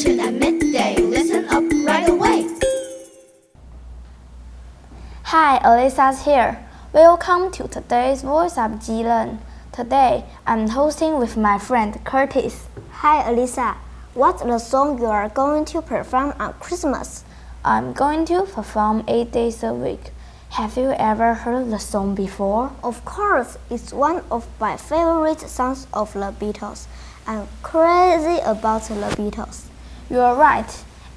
attention at midday. Listen up right away. Hi, Elisa's here. Welcome to today's Voice of Zealand. Today, I'm hosting with my friend Curtis. Hi, Alyssa. What's the song you are going to perform on Christmas? I'm going to perform eight days a week. Have you ever heard the song before? Of course, it's one of my favorite songs of the Beatles. I'm crazy about the Beatles. You're right.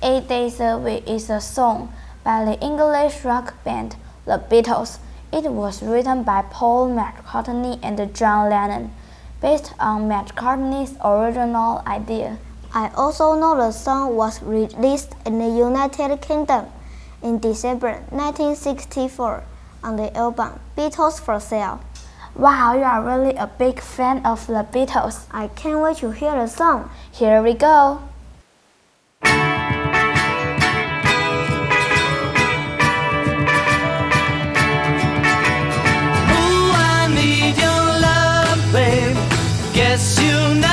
Eight Days a Week is a song by the English rock band The Beatles. It was written by Paul McCartney and John Lennon, based on McCartney's original idea. I also know the song was released in the United Kingdom in December 1964 on the album Beatles for Sale. Wow, you are really a big fan of the Beatles. I can't wait to hear the song. Here we go. tonight.